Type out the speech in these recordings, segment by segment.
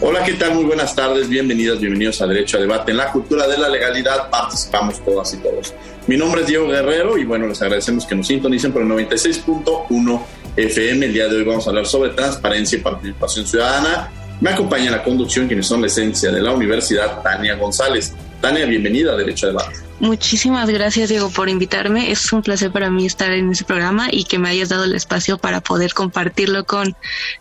Hola, ¿qué tal? Muy buenas tardes, bienvenidos, bienvenidos a Derecho a Debate. En la cultura de la legalidad participamos todas y todos. Mi nombre es Diego Guerrero y bueno, les agradecemos que nos sintonicen por el 96.1 FM. El día de hoy vamos a hablar sobre transparencia y participación ciudadana. Me acompaña en la conducción quienes son la esencia de la Universidad, Tania González. Tania, bienvenida a Derecho a Debate. Muchísimas gracias, Diego, por invitarme. Es un placer para mí estar en ese programa y que me hayas dado el espacio para poder compartirlo con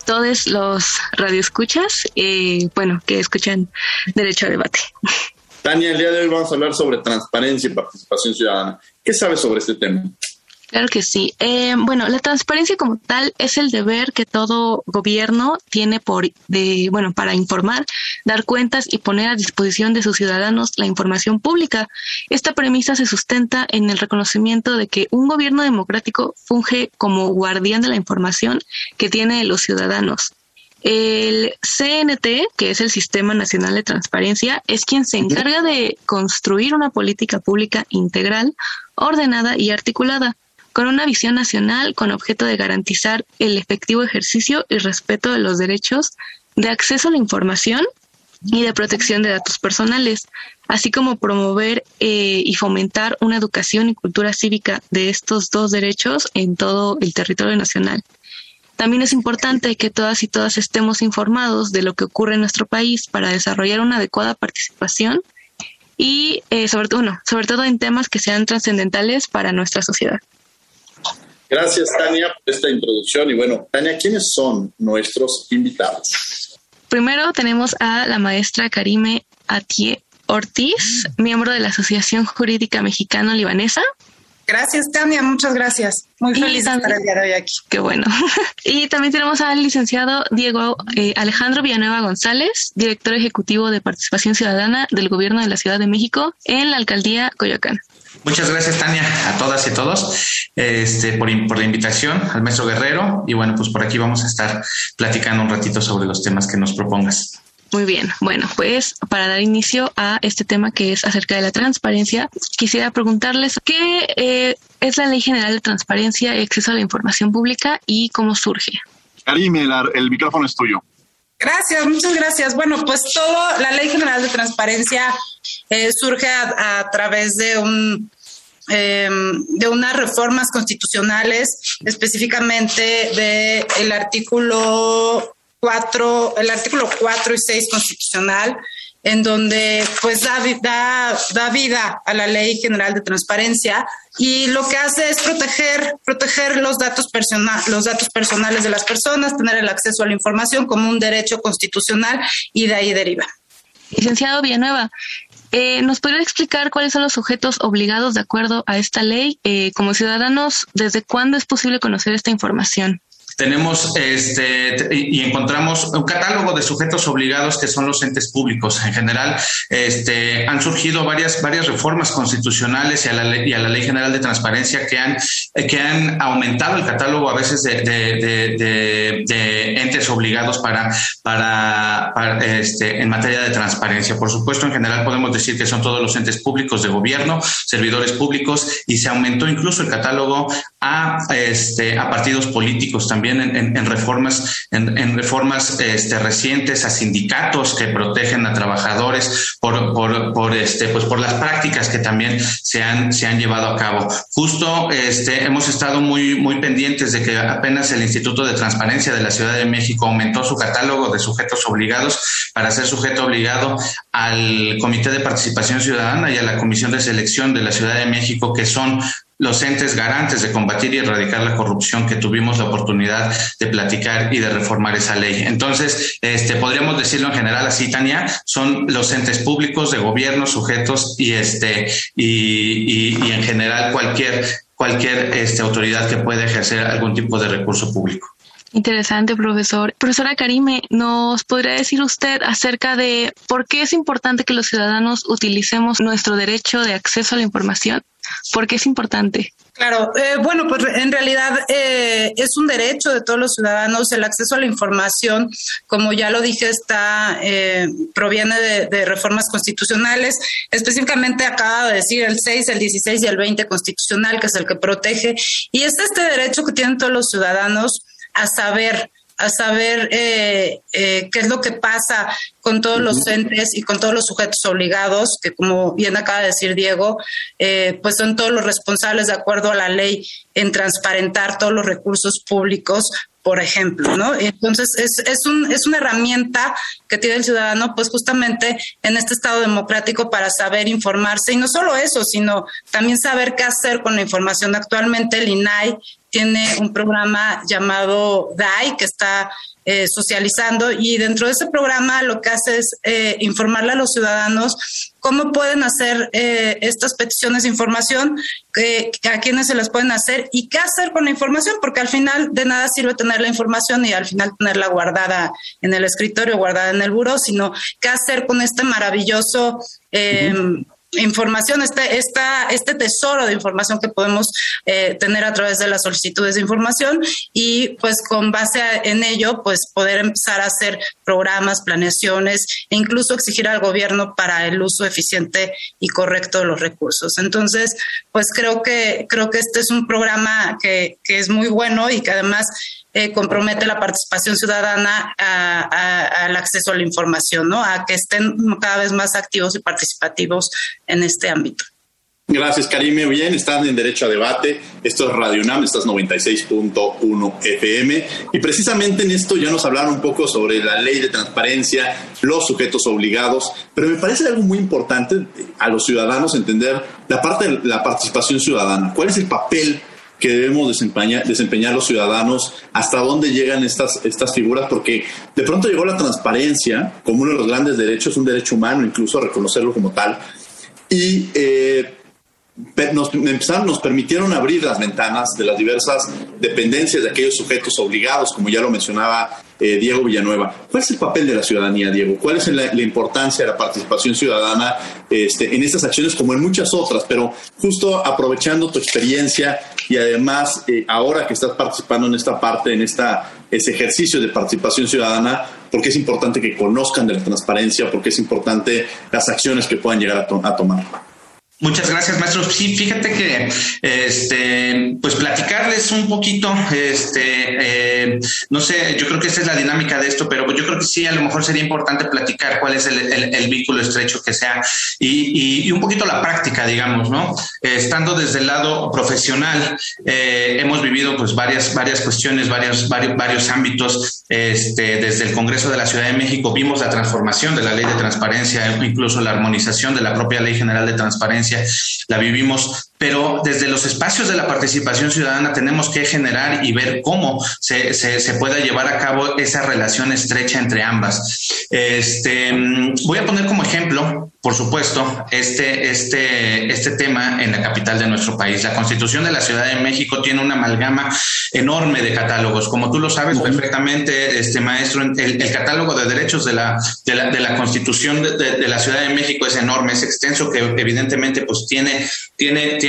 todos los radioescuchas, eh, bueno, que escuchan Derecho a Debate. Tania, el día de hoy vamos a hablar sobre transparencia y participación ciudadana. ¿Qué sabes sobre este tema? Claro que sí. Eh, bueno, la transparencia como tal es el deber que todo gobierno tiene por de bueno para informar, dar cuentas y poner a disposición de sus ciudadanos la información pública. Esta premisa se sustenta en el reconocimiento de que un gobierno democrático funge como guardián de la información que tiene los ciudadanos. El CNT, que es el Sistema Nacional de Transparencia, es quien se encarga de construir una política pública integral, ordenada y articulada con una visión nacional con objeto de garantizar el efectivo ejercicio y respeto de los derechos de acceso a la información y de protección de datos personales, así como promover eh, y fomentar una educación y cultura cívica de estos dos derechos en todo el territorio nacional. También es importante que todas y todas estemos informados de lo que ocurre en nuestro país para desarrollar una adecuada participación y eh, sobre, todo, sobre todo en temas que sean trascendentales para nuestra sociedad. Gracias, Tania, por esta introducción. Y bueno, Tania, ¿quiénes son nuestros invitados? Primero tenemos a la maestra Karime Atie Ortiz, miembro de la Asociación Jurídica Mexicano-Libanesa. Gracias, Tania, muchas gracias. Muy feliz de estar el día de hoy aquí. Qué bueno. y también tenemos al licenciado Diego eh, Alejandro Villanueva González, director ejecutivo de Participación Ciudadana del Gobierno de la Ciudad de México en la Alcaldía Coyoacán. Muchas gracias, Tania, a todas y todos, este, por, por, la invitación al maestro Guerrero. Y bueno, pues por aquí vamos a estar platicando un ratito sobre los temas que nos propongas. Muy bien, bueno, pues para dar inicio a este tema que es acerca de la transparencia, quisiera preguntarles qué eh, es la Ley General de Transparencia y Acceso a la Información Pública y cómo surge. Karim, el, micrófono es tuyo. Gracias, muchas gracias. Bueno, pues todo, la Ley General de Transparencia eh, surge a, través de un em, de unas reformas constitucionales, específicamente del el artículo 4, el artículo 4 y 6 constitucional, en donde pues da, da, da, vida a la ley general de transparencia y lo que hace es proteger, proteger los datos, los datos personales de las personas, tener el acceso a la información como un derecho constitucional y de ahí deriva. Licenciado Villanueva, eh, ¿Nos podría explicar cuáles son los sujetos obligados de acuerdo a esta ley? Eh, como ciudadanos, ¿desde cuándo es posible conocer esta información? Tenemos este y encontramos un catálogo de sujetos obligados que son los entes públicos en general. Este han surgido varias varias reformas constitucionales y a la ley, y a la ley general de transparencia que han que han aumentado el catálogo a veces de, entes obligados para, para, este en materia de transparencia. Por supuesto en general podemos decir que son todos los entes públicos de gobierno servidores públicos y se aumentó incluso el catálogo a este a partidos políticos también también en, reformas, en, reformas este, recientes a sindicatos que protegen a trabajadores por, por, por, este, pues por las prácticas que también se han, se han llevado a cabo. Justo este, hemos estado muy, muy pendientes de que apenas el Instituto de Transparencia de la Ciudad de México aumentó su catálogo de sujetos obligados para ser sujeto obligado al Comité de Participación Ciudadana y a la Comisión de Selección de la Ciudad de México, que son los entes garantes de combatir y erradicar la corrupción que tuvimos la oportunidad de platicar y de reformar esa ley. Entonces, este, podríamos decirlo en general así, Tania, son los entes públicos de gobierno, sujetos y este y, y, en general cualquier cualquier este, autoridad que pueda ejercer algún tipo de recurso público. Interesante, profesor. Profesora Karime, ¿nos podría decir usted acerca de por qué es importante que los ciudadanos utilicemos nuestro derecho de acceso a la información? ¿Por qué es importante? Claro, eh, bueno, pues en realidad eh, es un derecho de todos los ciudadanos el acceso a la información, como ya lo dije, está eh, proviene de, de, reformas constitucionales, específicamente acaba de decir el 6, el 16 y el 20 constitucional, que es el que protege, y es este derecho que tienen todos los ciudadanos a saber a saber eh, eh, qué es lo que pasa con todos los entes y con todos los sujetos obligados, que como bien acaba de decir Diego, eh, pues son todos los responsables de acuerdo a la ley en transparentar todos los recursos públicos por ejemplo, ¿no? Entonces es, es, un, es una herramienta que tiene el ciudadano, pues justamente en este Estado democrático para saber informarse y no solo eso, sino también saber qué hacer con la información. Actualmente el INAI tiene un programa llamado DAI que está eh, socializando y dentro de ese programa lo que hace es eh, informarle a los ciudadanos cómo pueden hacer eh, estas peticiones de información, a quiénes se las pueden hacer y qué hacer con la información, porque al final de nada sirve tener la información y al final tenerla guardada en el escritorio, guardada en el buró, sino qué hacer con este maravilloso información, este, esta, este tesoro de información que podemos eh, tener a través de las solicitudes de información y pues con base en ello pues poder empezar a hacer programas, planeaciones e incluso exigir al gobierno para el uso eficiente y correcto de los recursos. Entonces, pues creo que, creo que este es un programa que, que es muy bueno y que además eh, compromete la participación ciudadana al acceso a la información, ¿no? A que estén cada vez más activos y participativos en este ámbito. Gracias, Karime. Bien, están en Derecho a Debate. Esto es Radio UNAM, estás 96.1 FM. Y precisamente en esto ya nos hablaron un poco sobre la ley de transparencia, los sujetos obligados, pero me parece algo muy importante a los ciudadanos entender la parte de la participación ciudadana. ¿Cuál es el papel que debemos desempeñar, los ciudadanos, hasta dónde llegan estas, estas figuras, porque de pronto llegó la transparencia como uno de los grandes derechos, un derecho humano, incluso reconocerlo como tal, y eh, nos, empezaron, nos permitieron abrir las ventanas de las diversas dependencias de aquellos sujetos obligados, como ya lo mencionaba eh, Diego Villanueva. ¿Cuál es el papel de la ciudadanía, Diego? ¿Cuál es la, importancia de la participación ciudadana este, en estas acciones como en muchas otras? Pero justo aprovechando tu experiencia y además eh, ahora que estás participando en esta parte, en esta, ese ejercicio de participación ciudadana, porque es importante que conozcan de la transparencia, porque es importante las acciones que puedan llegar a tomar. Muchas gracias, maestro. Sí, fíjate que, este, pues platicarles un poquito, este, eh, no sé, yo creo que esa es la dinámica de esto, pero yo creo que sí, a lo mejor sería importante platicar cuál es el, vínculo estrecho que sea y, un poquito la práctica, digamos, ¿no? estando desde el lado profesional, eh, hemos vivido pues varias, varias cuestiones, varios, varios, varios ámbitos, este, desde el Congreso de la Ciudad de México vimos la transformación de la ley de transparencia, incluso la armonización de la propia Ley General de Transparencia la vivimos, pero desde los espacios de la participación ciudadana tenemos que generar y ver cómo se, se, pueda llevar a cabo esa relación estrecha entre ambas. Este, voy a poner como ejemplo, por supuesto, este, este, este tema en la capital de nuestro país. La Constitución de la Ciudad de México tiene una amalgama enorme de catálogos. Como tú lo sabes perfectamente, este maestro, el, catálogo de derechos de la, de la, de la Constitución de, de, la Ciudad de México es enorme, es extenso, que evidentemente pues tiene, tiene, tiene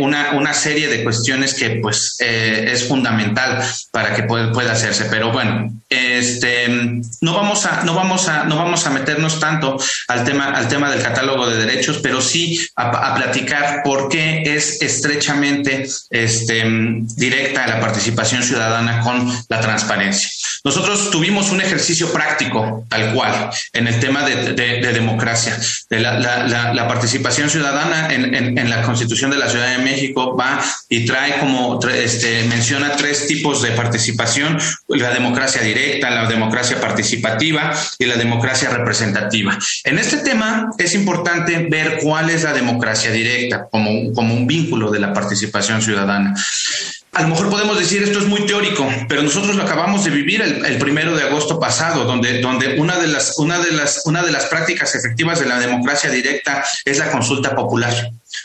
una, una serie de cuestiones que pues eh, es fundamental para que pueda, hacerse. Pero bueno, este, no vamos a, no vamos a, no vamos a meternos tanto al tema, al tema del catálogo de derechos, pero sí a, platicar por qué es estrechamente este, directa la participación ciudadana con la transparencia. Nosotros tuvimos un ejercicio práctico, tal cual, en el tema de, democracia. De la, participación ciudadana en, la Constitución de la Ciudad de México va y trae como, este, menciona tres tipos de participación, la democracia directa, la democracia participativa y la democracia representativa. En este tema es importante ver cuál es la democracia directa como, como un vínculo de la participación ciudadana. A lo mejor podemos decir esto es muy teórico, pero nosotros lo acabamos de vivir el, primero de agosto pasado, donde, donde una, de las, una, de las, una de las prácticas efectivas de la democracia directa es la consulta popular.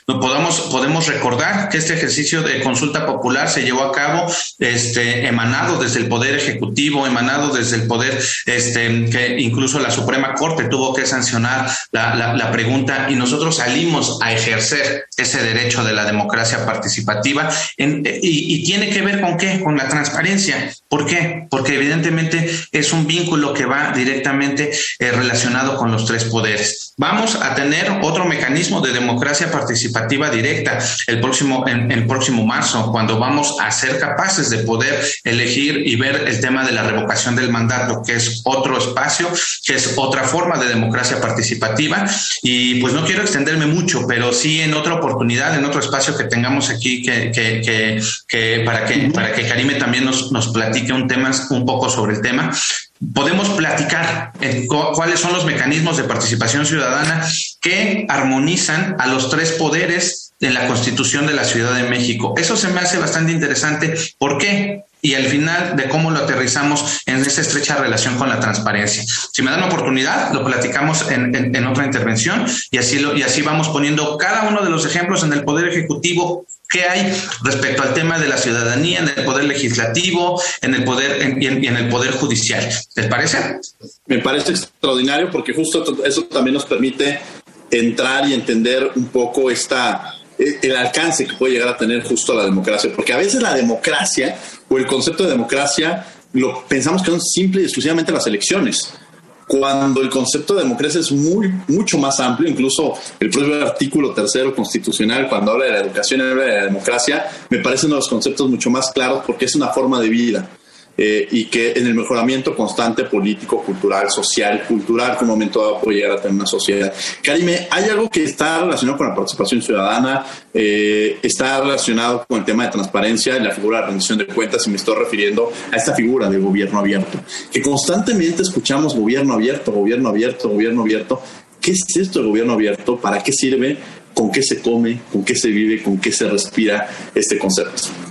No podamos, podemos recordar que este ejercicio de consulta popular se llevó a cabo este, emanado desde el Poder Ejecutivo, emanado desde el Poder, este, que incluso la Suprema Corte tuvo que sancionar la, la, pregunta y nosotros salimos a ejercer ese derecho de la democracia participativa y, tiene que ver con qué, con la transparencia. ¿Por qué? Porque evidentemente es un vínculo que va directamente eh, relacionado con los tres poderes. Vamos a tener otro mecanismo de democracia participativa participativa directa el próximo, en, el próximo marzo, cuando vamos a ser capaces de poder elegir y ver el tema de la revocación del mandato, que es otro espacio, que es otra forma de democracia participativa. Y pues no quiero extenderme mucho, pero sí en otra oportunidad, en otro espacio que tengamos aquí, que, que, que, para que para que Karime también nos, nos platique un tema, un poco sobre el tema, podemos platicar cuáles son los mecanismos de participación ciudadana que armonizan a los tres poderes de la Constitución de la Ciudad de México. Eso se me hace bastante interesante. ¿Por qué? Y al final de cómo lo aterrizamos en esa estrecha relación con la transparencia. Si me dan la oportunidad, lo platicamos en, otra intervención y así, y así vamos poniendo cada uno de los ejemplos en el Poder Ejecutivo ¿Qué hay respecto al tema de la ciudadanía en el poder legislativo, en el poder y, en, el poder judicial? ¿Les parece? Me parece extraordinario porque justo eso también nos permite entrar y entender un poco esta eh, el alcance que puede llegar a tener justo la democracia, porque a veces la democracia o el concepto de democracia lo pensamos que son simple y exclusivamente las elecciones cuando el concepto de democracia es muy, mucho más amplio, incluso el propio artículo tercero constitucional, cuando habla de la educación y habla de la democracia, me parece uno de los conceptos mucho más claros porque es una forma de vida. Eh, y que en el mejoramiento constante político, cultural, social, cultural, que un momento dado puede llegar a tener una sociedad. Karime, ¿hay algo que está relacionado con la participación ciudadana? Eh, ¿Está relacionado con el tema de transparencia y la figura de rendición de cuentas? Y me estoy refiriendo a esta figura del gobierno abierto, que constantemente escuchamos gobierno abierto, gobierno abierto, gobierno abierto. ¿Qué es esto del gobierno abierto? ¿Para qué sirve? ¿Con qué se come? ¿Con qué se vive? ¿Con qué se respira este concepto?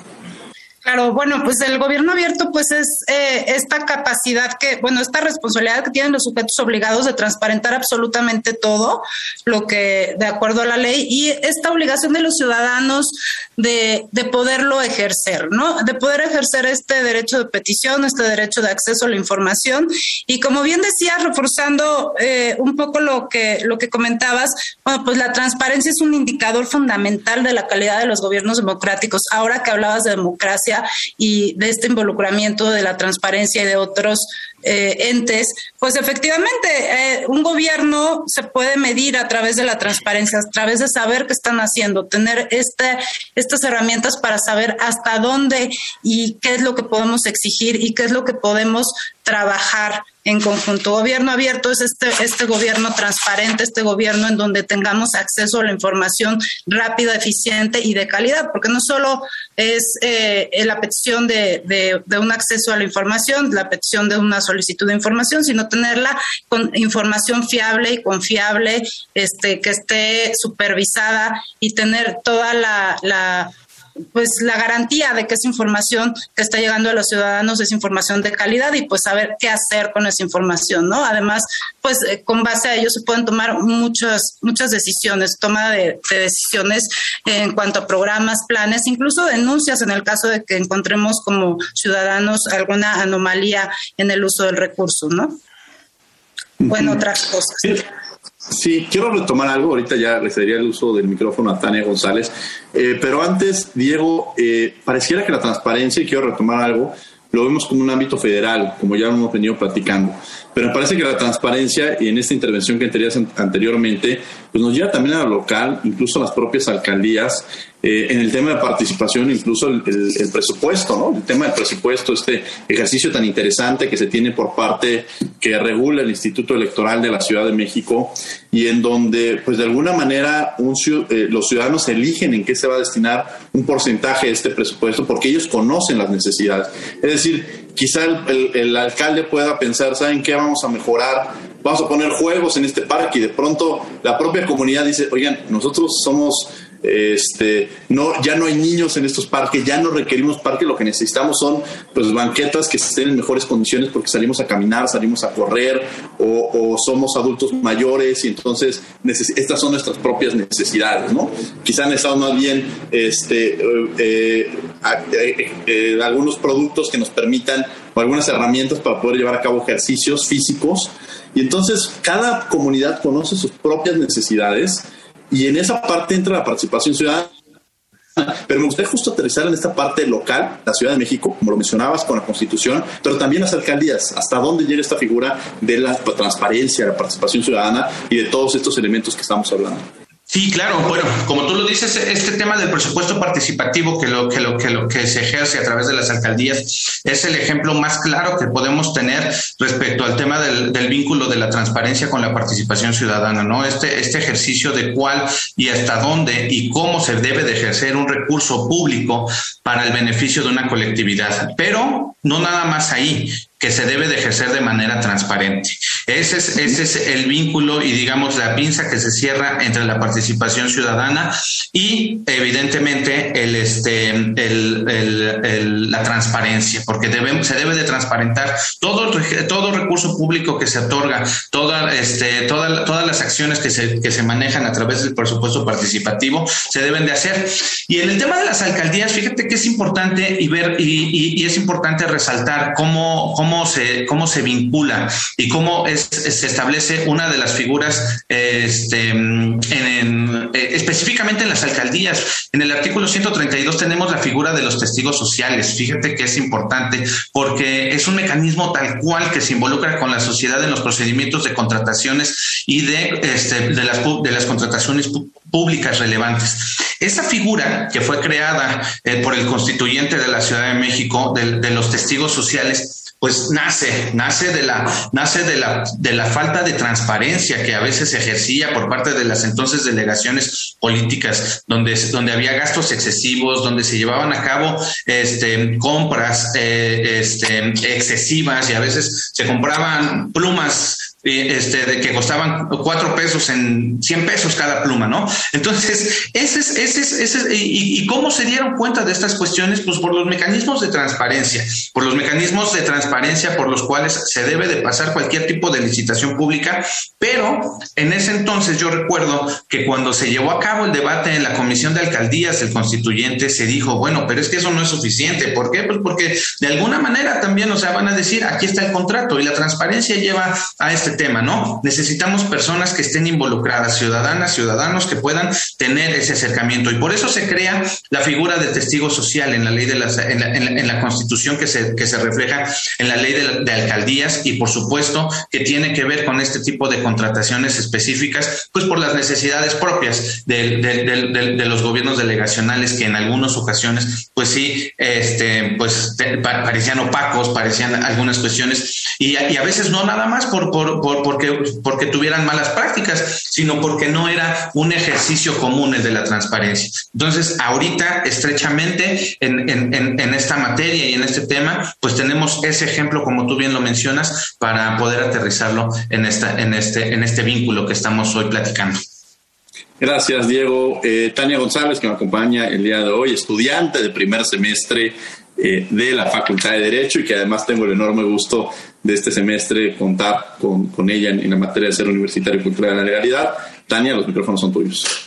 Claro, bueno, pues el gobierno abierto pues es eh, esta capacidad que, bueno, esta responsabilidad que tienen los sujetos obligados de transparentar absolutamente todo lo que de acuerdo a la ley y esta obligación de los ciudadanos de, de poderlo ejercer, ¿no? De poder ejercer este derecho de petición, este derecho de acceso a la información y como bien decías, reforzando eh, un poco lo que, lo que comentabas, bueno, pues la transparencia es un indicador fundamental de la calidad de los gobiernos democráticos. Ahora que hablabas de democracia, y de este involucramiento de la transparencia y de otros eh, entes, pues efectivamente eh, un gobierno se puede medir a través de la transparencia, a través de saber qué están haciendo, tener este, estas herramientas para saber hasta dónde y qué es lo que podemos exigir y qué es lo que podemos trabajar en conjunto. Gobierno abierto es este, este gobierno transparente, este gobierno en donde tengamos acceso a la información rápida, eficiente y de calidad, porque no solo es eh, la petición de, de, un acceso a la información, la petición de una solicitud de información, sino tenerla con información fiable y confiable, este, que esté supervisada y tener toda la, la pues la garantía de que esa información que está llegando a los ciudadanos es información de calidad y pues saber qué hacer con esa información, ¿no? Además, pues eh, con base a ello se pueden tomar muchas muchas decisiones, toma de, decisiones en cuanto a programas, planes, incluso denuncias en el caso de que encontremos como ciudadanos alguna anomalía en el uso del recurso, ¿no? O en otras cosas. Sí, quiero retomar algo. Ahorita ya le el uso del micrófono a Tania González. Eh, pero antes, Diego, eh, pareciera que la transparencia, y quiero retomar algo, lo vemos como un ámbito federal, como ya hemos venido platicando. Pero me parece que la transparencia, y en esta intervención que tenías anteriormente, pues nos lleva también a lo local, incluso a las propias alcaldías, eh, en el tema de participación, incluso el, presupuesto, ¿no? El tema del presupuesto, este ejercicio tan interesante que se tiene por parte que regula el Instituto Electoral de la Ciudad de México y en donde, pues de alguna manera, un, eh, los ciudadanos eligen en qué se va a destinar un porcentaje de este presupuesto porque ellos conocen las necesidades. Es decir, quizá el, el alcalde pueda pensar, ¿saben qué vamos a mejorar? Vamos a poner juegos en este parque y de pronto la propia comunidad dice, oigan, nosotros somos este, no, ya no hay niños en estos parques, ya no requerimos parques, lo que necesitamos son pues banquetas que estén en mejores condiciones porque salimos a caminar, salimos a correr o, somos adultos mayores y entonces estas son nuestras propias necesidades, ¿no? Quizá necesitamos más bien este, eh, eh, eh, algunos productos que nos permitan o algunas herramientas para poder llevar a cabo ejercicios físicos y entonces cada comunidad conoce sus propias necesidades y en esa parte entra la participación ciudadana. Pero me gustaría justo aterrizar en esta parte local, la Ciudad de México, como lo mencionabas con la Constitución, pero también las alcaldías, hasta dónde llega esta figura de la transparencia, la participación ciudadana y de todos estos elementos que estamos hablando. Sí, claro. Bueno, como tú lo dices, este tema del presupuesto participativo que lo que lo que lo que se ejerce a través de las alcaldías es el ejemplo más claro que podemos tener respecto al tema del, vínculo de la transparencia con la participación ciudadana, ¿no? Este este ejercicio de cuál y hasta dónde y cómo se debe de ejercer un recurso público para el beneficio de una colectividad, pero no nada más ahí que se debe de ejercer de manera transparente. Ese es, ese es el vínculo y digamos la pinza que se cierra entre la participación ciudadana y evidentemente el, este, el, la transparencia, porque debemos, se debe de transparentar todo, todo recurso público que se otorga, toda, este, toda, todas las acciones que se, que se manejan a través del presupuesto participativo se deben de hacer. Y en el tema de las alcaldías, fíjate que es importante y ver y, y, es importante resaltar cómo cómo se, cómo se vincula y cómo es, se establece una de las figuras este, en, eh, específicamente en las alcaldías. En el artículo 132 tenemos la figura de los testigos sociales. Fíjate que es importante porque es un mecanismo tal cual que se involucra con la sociedad en los procedimientos de contrataciones y de, este, de, las, de las contrataciones públicas relevantes. Esa figura que fue creada eh, por el constituyente de la Ciudad de México, de los testigos sociales, pues nace, nace de la, nace de la, de la falta de transparencia que a veces se ejercía por parte de las entonces delegaciones políticas, donde, donde había gastos excesivos, donde se llevaban a cabo este, compras eh, este, excesivas y a veces se compraban plumas este, de que costaban cuatro pesos en 100 pesos cada pluma, ¿no? Entonces, ese es, ese es, ese y, y, cómo se dieron cuenta de estas cuestiones? Pues por los mecanismos de transparencia, por los mecanismos de transparencia por los cuales se debe de pasar cualquier tipo de licitación pública, pero en ese entonces yo recuerdo que cuando se llevó a cabo el debate en la Comisión de Alcaldías, el constituyente se dijo, bueno, pero es que eso no es suficiente, ¿por qué? Pues porque de alguna manera también, o sea, van a decir, aquí está el contrato y la transparencia lleva a este tema, ¿no? Necesitamos personas que estén involucradas, ciudadanas, ciudadanos que puedan tener ese acercamiento. Y por eso se crea la figura de testigo social en la ley de las, en la, constitución que se, que se refleja en la ley de, alcaldías y por supuesto que tiene que ver con este tipo de contrataciones específicas, pues por las necesidades propias de, de, los gobiernos delegacionales que en algunas ocasiones, pues sí, este, pues parecían opacos, parecían algunas cuestiones y, y a veces no nada más por, por porque, porque tuvieran malas prácticas, sino porque no era un ejercicio común el de la transparencia. Entonces, ahorita, estrechamente en, en, en esta materia y en este tema, pues tenemos ese ejemplo, como tú bien lo mencionas, para poder aterrizarlo en, esta, en, este, en este vínculo que estamos hoy platicando. Gracias, Diego. Eh, Tania González, que me acompaña el día de hoy, estudiante de primer semestre eh, de la Facultad de Derecho y que además tengo el enorme gusto de este semestre contar con, con ella en, la materia de ser universitario y cultura de la legalidad. Tania, los micrófonos son tuyos.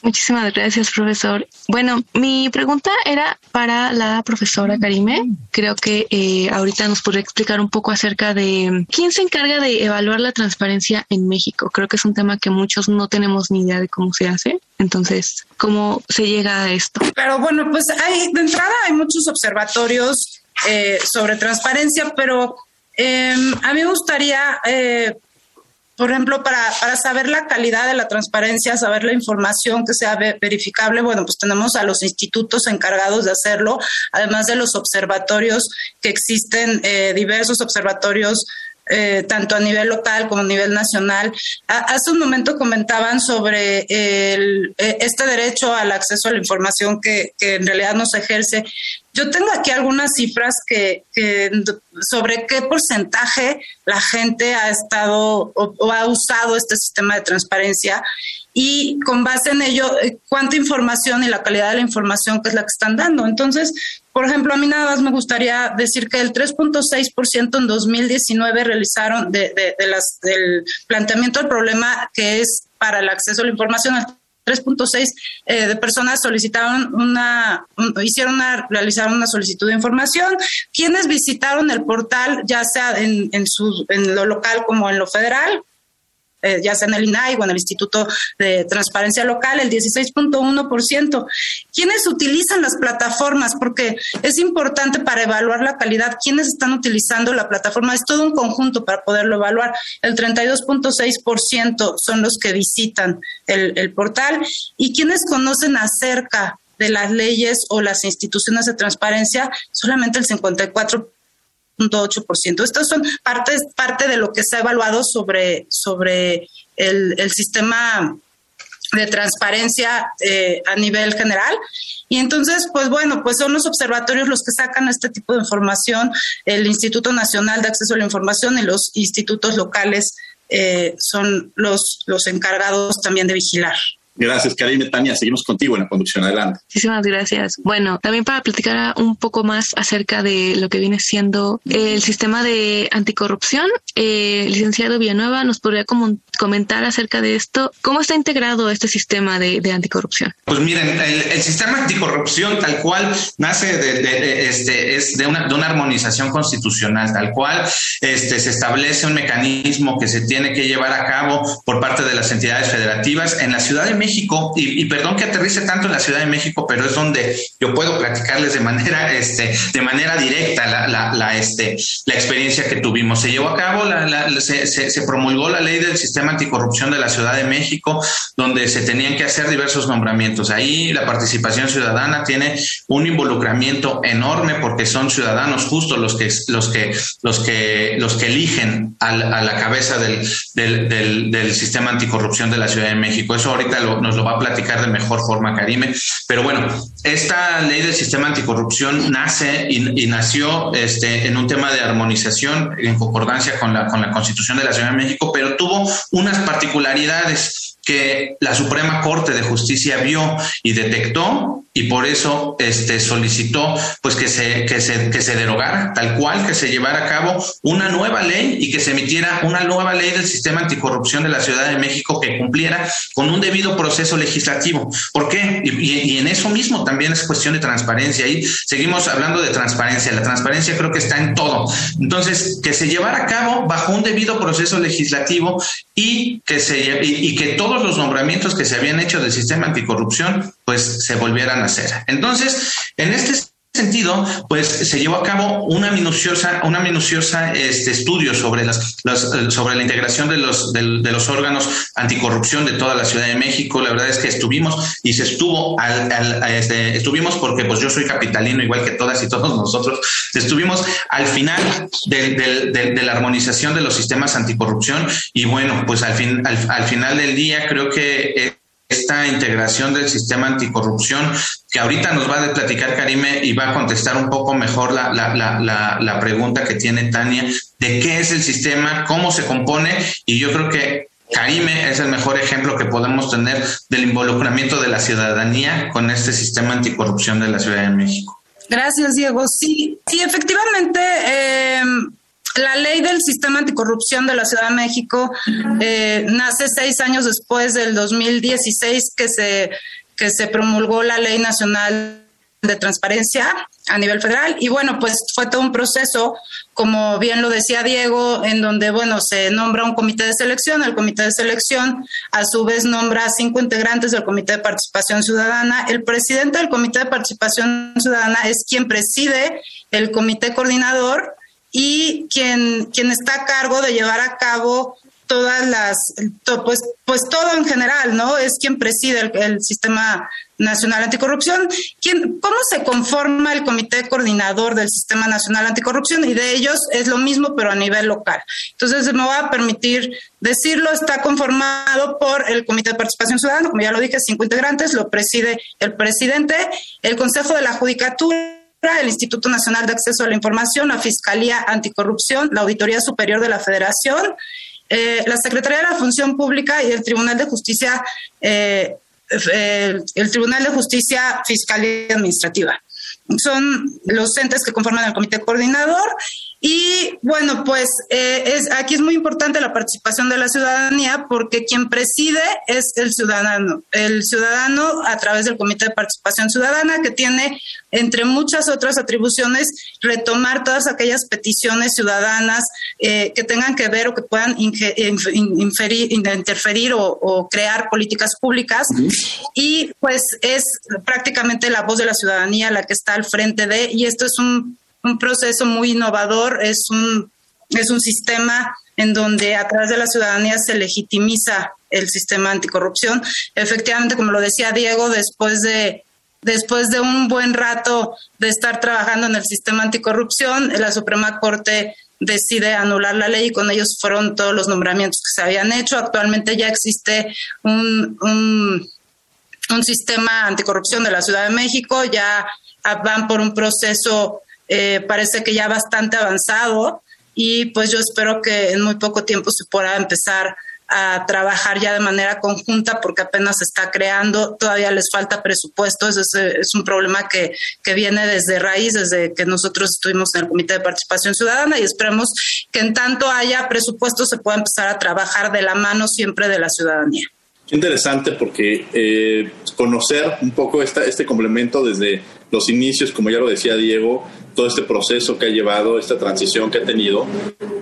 Muchísimas gracias, profesor. Bueno, mi pregunta era para la profesora Karime. Creo que eh, ahorita nos podría explicar un poco acerca de quién se encarga de evaluar la transparencia en México. Creo que es un tema que muchos no tenemos ni idea de cómo se hace. Entonces, ¿cómo se llega a esto? Pero bueno, pues hay, de entrada hay muchos observatorios eh, sobre transparencia, pero em, a mí me gustaría eh, por ejemplo, para, para saber la calidad de la transparencia, saber la información que sea verificable, bueno, pues tenemos a los institutos encargados de hacerlo, además de los observatorios que existen, eh, diversos observatorios eh, tanto a nivel local como a nivel nacional. hace un momento comentaban sobre el, este derecho al acceso a la información que, que, en realidad no se ejerce. Yo tengo aquí algunas cifras que, sobre qué porcentaje la gente ha estado o, ha usado este sistema de transparencia y con base en ello eh, cuánta información y la calidad de la información que es la que están dando. Entonces, por ejemplo, a mí nada más me gustaría decir que el 3.6% en 2019 realizaron de, de, las, del planteamiento del problema que es para el acceso a la información. 3.6 eh, de personas solicitaron una, hicieron una, realizaron una solicitud de información. Quienes visitaron el portal, ya sea en, en, su, en lo local como en lo federal, eh, ya sea en el INAI o en el Instituto de Transparencia Local, el 16.1%. ¿Quiénes utilizan las plataformas? Porque es importante para evaluar la calidad, quiénes están utilizando la plataforma. Es todo un conjunto para poderlo evaluar. El 32.6% son los que visitan el, el portal y quienes conocen acerca de las leyes o las instituciones de transparencia, solamente el 54% 8%. Estas son partes, parte de lo que se ha evaluado sobre, sobre el, el sistema de transparencia eh, a nivel general. Y entonces, pues bueno, pues son los observatorios los que sacan este tipo de información, el Instituto Nacional de Acceso a la Información y los institutos locales eh, son los, los encargados también de vigilar. Gracias, Karime. Tania, seguimos contigo en la conducción. Adelante. Muchísimas gracias. Bueno, también para platicar un poco más acerca de lo que viene siendo el sistema de anticorrupción, eh, licenciado Villanueva, ¿nos podría comentar acerca de esto? ¿Cómo está integrado este sistema de, anticorrupción? Pues miren, el, sistema anticorrupción tal cual nace de, este, es de una, de armonización constitucional, tal cual este, se establece un mecanismo que se tiene que llevar a cabo por parte de las entidades federativas en la Ciudad de México y, perdón que aterrice tanto en la Ciudad de México, pero es donde yo puedo platicarles de manera, este, de manera directa la, la, este, la experiencia que tuvimos. Se llevó a cabo, se, se, promulgó la ley del sistema anticorrupción de la Ciudad de México, donde se tenían que hacer diversos nombramientos. Ahí la participación ciudadana tiene un involucramiento enorme porque son ciudadanos justos los que, los que, los que, los que eligen a la, cabeza del, del, del, del sistema anticorrupción de la Ciudad de México. Eso ahorita lo, nos lo va a platicar de mejor forma Karime. Pero bueno, esta ley del sistema anticorrupción nace y, nació este, en un tema de armonización en concordancia con la, con la Constitución de la Ciudad de México, pero tuvo unas particularidades que la Suprema Corte de Justicia vio y detectó y por eso este, solicitó pues que se, que, se, que se derogara, tal cual, que se llevara a cabo una nueva ley y que se emitiera una nueva ley del sistema anticorrupción de la Ciudad de México que cumpliera con un debido proceso legislativo. ¿Por qué? Y, y en eso mismo también es cuestión de transparencia. Y seguimos hablando de transparencia. La transparencia creo que está en todo. Entonces, que se llevara a cabo bajo un debido proceso legislativo y que, se, y, y que los nombramientos que se habían hecho del sistema anticorrupción pues se volvieran a hacer. Entonces, en este sentido, pues se llevó a cabo una minuciosa, una minuciosa este, estudio sobre las, sobre la integración de los, de, los órganos anticorrupción de toda la Ciudad de México. La verdad es que estuvimos y se estuvo al, este, estuvimos porque pues yo soy capitalino igual que todas y todos nosotros. Estuvimos al final de, la armonización de los sistemas anticorrupción y bueno, pues al fin, al, al final del día creo que esta integración del sistema anticorrupción, que ahorita nos va a platicar Karime y va a contestar un poco mejor la, la, la, la, pregunta que tiene Tania de qué es el sistema, cómo se compone, y yo creo que Karime es el mejor ejemplo que podemos tener del involucramiento de la ciudadanía con este sistema anticorrupción de la Ciudad de México. Gracias, Diego. Sí, sí, efectivamente. Eh la ley del sistema anticorrupción de la Ciudad de México eh, nace seis años después del 2016 que se, que se promulgó la Ley Nacional de Transparencia a nivel federal. Y bueno, pues fue todo un proceso, como bien lo decía Diego, en donde, bueno, se nombra un comité de selección. El comité de selección, a su vez, nombra a cinco integrantes del comité de participación ciudadana. El presidente del comité de participación ciudadana es quien preside el comité coordinador y quien, quien está a cargo de llevar a cabo todas las, pues, pues todo en general, ¿no? Es quien preside el, Sistema Nacional Anticorrupción. ¿Quién, ¿Cómo se conforma el Comité Coordinador del Sistema Nacional Anticorrupción? Y de ellos es lo mismo, pero a nivel local. Entonces, me voy a permitir decirlo, está conformado por el Comité de Participación Ciudadana, como ya lo dije, cinco integrantes, lo preside el presidente, el Consejo de la Judicatura, el Instituto Nacional de Acceso a la Información, la Fiscalía Anticorrupción, la Auditoría Superior de la Federación, eh, la Secretaría de la Función Pública y el Tribunal de Justicia, eh, el Tribunal de Justicia Fiscal y Administrativa. Son los entes que conforman el comité coordinador y bueno, pues eh, es, aquí es muy importante la participación de la ciudadanía porque quien preside es el ciudadano, el ciudadano a través del Comité de Participación Ciudadana que tiene, entre muchas otras atribuciones, retomar todas aquellas peticiones ciudadanas eh, que tengan que ver o que puedan inferir, interferir o, o, crear políticas públicas. Y pues es prácticamente la voz de la ciudadanía la que está al frente de, y esto es un un proceso muy innovador, es un, es un sistema en donde a través de la ciudadanía se legitimiza el sistema anticorrupción. Efectivamente, como lo decía Diego, después de después de un buen rato de estar trabajando en el sistema anticorrupción, la Suprema Corte decide anular la ley y con ellos fueron todos los nombramientos que se habían hecho. Actualmente ya existe un, un, un sistema anticorrupción de la Ciudad de México, ya van por un proceso eh, parece que ya bastante avanzado y pues yo espero que en muy poco tiempo se pueda empezar a trabajar ya de manera conjunta porque apenas se está creando, todavía les falta presupuesto, es, es, un problema que, que viene desde raíz, desde que nosotros estuvimos en el Comité de Participación Ciudadana y esperemos que en tanto haya presupuesto se pueda empezar a trabajar de la mano siempre de la ciudadanía. Interesante porque eh, conocer un poco esta, este complemento desde los inicios, como ya lo decía Diego, todo este proceso que ha llevado, esta transición que ha tenido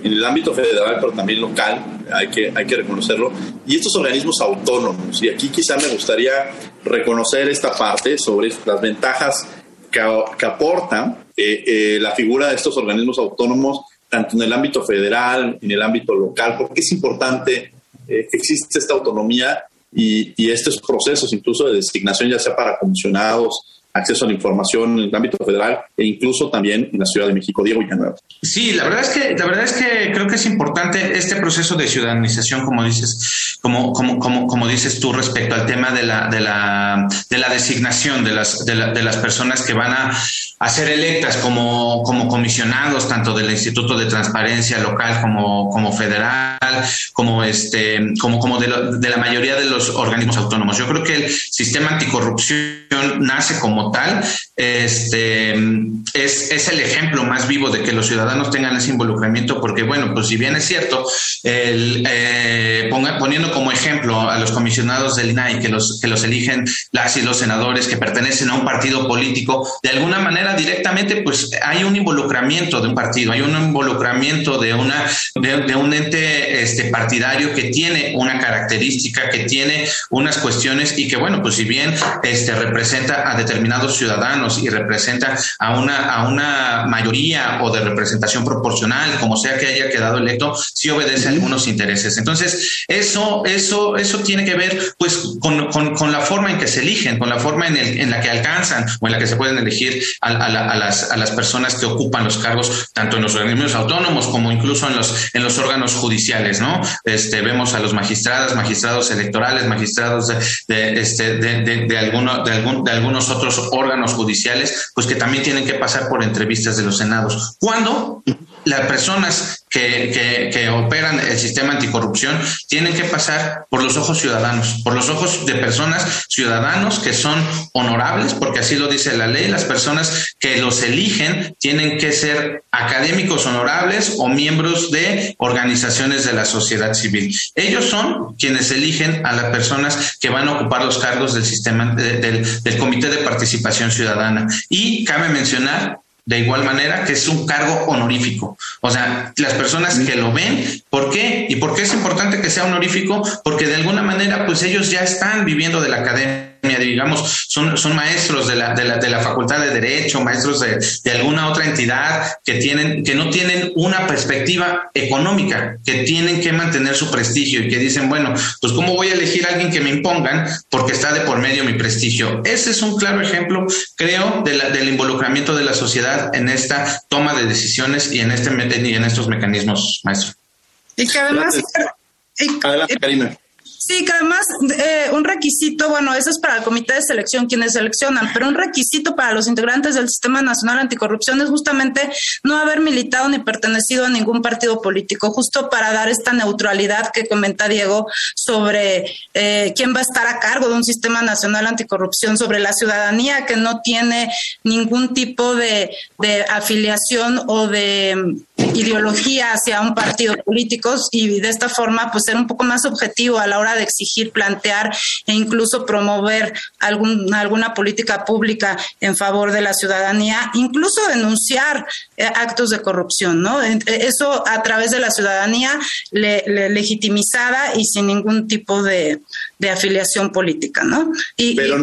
en el ámbito federal, pero también local, hay que, hay que reconocerlo, y estos organismos autónomos. Y aquí quizá me gustaría reconocer esta parte sobre las ventajas que, que aporta eh, eh, la figura de estos organismos autónomos, tanto en el ámbito federal, en el ámbito local, porque es importante eh, que existe esta autonomía y, y estos procesos incluso de designación, ya sea para comisionados, acceso a la información en el ámbito federal e incluso también en la Ciudad de México. Diego Villanueva. Sí, la verdad es que la verdad es que creo que es importante este proceso de ciudadanización, como dices, como como como, como dices tú respecto al tema de la de la de la designación de las de, de las personas que van a, a ser electas como como comisionados tanto del Instituto de Transparencia local como como federal, como este como como de, de la mayoría de los organismos autónomos. Yo creo que el sistema anticorrupción nace como tal, este, es, es, el ejemplo más vivo de que los ciudadanos tengan ese involucramiento, porque bueno, pues si bien es cierto, el, eh, poniendo como ejemplo a los comisionados del INAI, que los, que los eligen las y los senadores que pertenecen a un partido político, de alguna manera directamente, pues hay un involucramiento de un partido, hay un involucramiento de, una, de, un ente este, partidario que tiene una característica, que tiene unas cuestiones y que bueno, pues si bien este, representa a determinados ciudadanos y representa a una, a una mayoría o de representación proporcional, como sea que haya quedado electo, sí obedece a algunos intereses. Entonces, eso, eso, eso tiene que ver pues con, con, la forma en que se eligen, con la forma en, el, en, la que alcanzan o en la que se pueden elegir a, a, las, a las personas que ocupan los cargos, tanto en los organismos autónomos como incluso en los, en los órganos judiciales, ¿no? Este, vemos a los magistrados, magistrados electorales, magistrados de, este, de, de, alguno, de, algún, de algunos otros órganos judiciales, pues que también tienen que pasar por entrevistas de los senados. ¿Cuándo? Las personas que, que, operan el sistema anticorrupción tienen que pasar por los ojos ciudadanos, por los ojos de personas ciudadanos que son honorables, porque así lo dice la ley, las personas que los eligen tienen que ser académicos honorables o miembros de organizaciones de la sociedad civil. Ellos son quienes eligen a las personas que van a ocupar los cargos del sistema del, del Comité de Participación Ciudadana. Y cabe mencionar de igual manera que es un cargo honorífico. O sea, las personas que lo ven, ¿por qué? ¿Y por qué es importante que sea honorífico? Porque de alguna manera, pues ellos ya están viviendo de la academia digamos, son, son maestros de la, de, la, de la Facultad de Derecho, maestros de, de, alguna otra entidad que, tienen, que no tienen una perspectiva económica, que tienen que mantener su prestigio y que dicen, bueno, pues ¿cómo voy a elegir a alguien que me impongan porque está de por medio mi prestigio? Ese es un claro ejemplo, creo, de la, del involucramiento de la sociedad en esta toma de decisiones y en, este, y en estos mecanismos, maestro. Y que además... Adelante, Karina. Sí, que además eh, un requisito, bueno, eso es para el comité de selección quienes seleccionan, pero un requisito para los integrantes del Sistema Nacional Anticorrupción es justamente no haber militado ni pertenecido a ningún partido político, justo para dar esta neutralidad que comenta Diego sobre eh, quién va a estar a cargo de un Sistema Nacional Anticorrupción, sobre la ciudadanía que no tiene ningún tipo de, de afiliación o de mm, ideología hacia un partido político y de esta forma pues ser un poco más objetivo a la hora de exigir, plantear e incluso promover algún, alguna política pública en favor de la ciudadanía, incluso denunciar eh, actos de corrupción, ¿no? Eh, eso a través de la ciudadanía legitimizada y sin ningún tipo de, afiliación política, ¿no? Y, Pero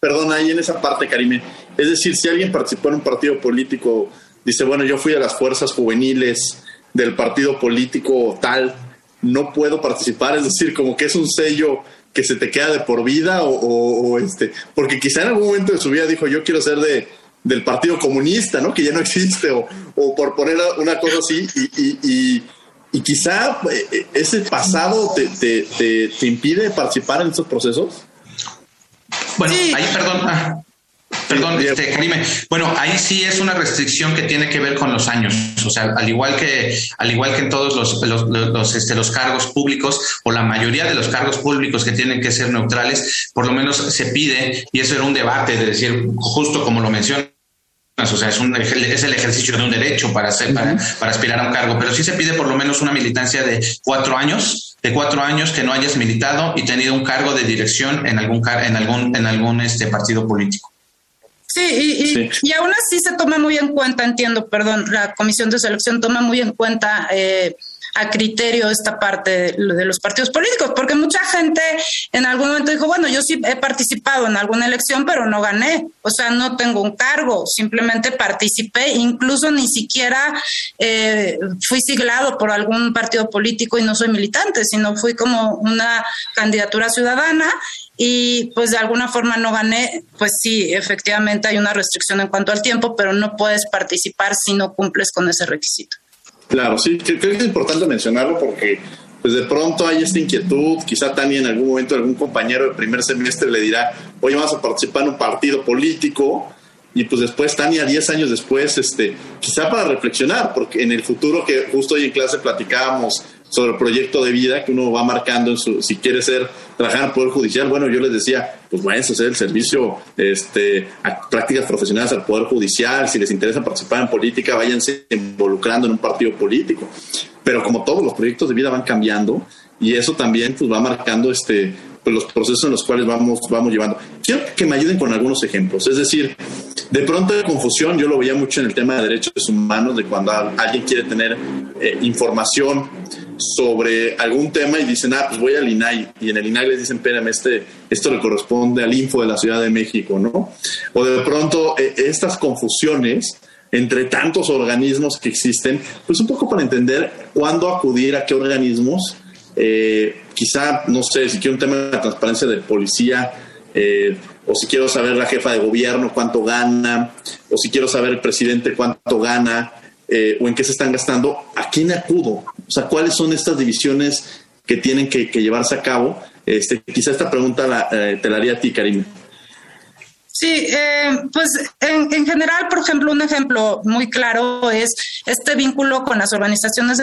perdón, ahí en esa parte, Karime, es decir, si alguien participó en un partido político, dice, bueno, yo fui a las fuerzas juveniles del partido político tal, no puedo participar, es decir, como que es un sello que se te queda de por vida o, este, porque quizá en algún momento de su vida dijo yo quiero ser de del Partido Comunista, ¿no? Que ya no existe o, por poner una cosa así y, y, quizá eh, ese pasado te, te, te, impide participar en estos procesos. Bueno, ahí perdón. Ah, Perdón, este, Bueno, ahí sí es una restricción que tiene que ver con los años. O sea, al igual que, al igual que en todos los, los, este, los cargos públicos o la mayoría de los cargos públicos que tienen que ser neutrales, por lo menos se pide, y eso era un debate de decir, justo como lo mencionas, o sea, es, un, es el ejercicio de un derecho para, hacer, para, para, aspirar a un cargo, pero sí se pide por lo menos una militancia de cuatro años, de cuatro años que no hayas militado y tenido un cargo de dirección en algún, en algún, en algún este, partido político. Sí y, y, aún así se toma muy en cuenta, entiendo, perdón, la comisión de selección toma muy en cuenta eh, a criterio esta parte de, los partidos políticos, porque mucha gente en algún momento dijo, bueno, yo sí he participado en alguna elección, pero no gané, o sea, no tengo un cargo, simplemente participé, incluso ni siquiera eh, fui siglado por algún partido político y no soy militante, sino fui como una candidatura ciudadana y pues de alguna forma no gané, pues sí, efectivamente hay una restricción en cuanto al tiempo, pero no puedes participar si no cumples con ese requisito. Claro, sí, creo que es importante mencionarlo porque pues de pronto hay esta inquietud, quizá también en algún momento algún compañero del primer semestre le dirá, oye, vamos a participar en un partido político, y pues después, Tania, 10 años después, este, quizá para reflexionar, porque en el futuro que justo hoy en clase platicábamos sobre el proyecto de vida que uno va marcando en su, si quiere ser, trabajar en el Poder Judicial, bueno, yo les decía, pues váyanse a hacer el servicio, este, a prácticas profesionales al Poder Judicial, si les interesa participar en política, váyanse involucrando en un partido político. Pero como todos los proyectos de vida van cambiando, y eso también pues va marcando este, pues, los procesos en los cuales vamos, vamos llevando. Quiero que me ayuden con algunos ejemplos, es decir, de pronto hay confusión, yo lo veía mucho en el tema de derechos humanos, de cuando alguien quiere tener eh, información sobre algún tema y dicen, ah, pues voy al INAI, y en el INAI les dicen, espérame, este, esto le corresponde al Info de la Ciudad de México, ¿no? O de pronto eh, estas confusiones entre tantos organismos que existen, pues un poco para entender cuándo acudir a qué organismos, eh, quizá, no sé, si quiero un tema de transparencia de policía, eh, o si quiero saber la jefa de gobierno cuánto gana, o si quiero saber el presidente cuánto gana, eh, o en qué se están gastando, ¿a quién acudo? O sea, ¿cuáles son estas divisiones que tienen que, llevarse a cabo? Este, quizá esta pregunta la, eh, te la haría a ti, Karim. Sí, eh, pues en, en, general, por ejemplo, un ejemplo muy claro es este vínculo con las organizaciones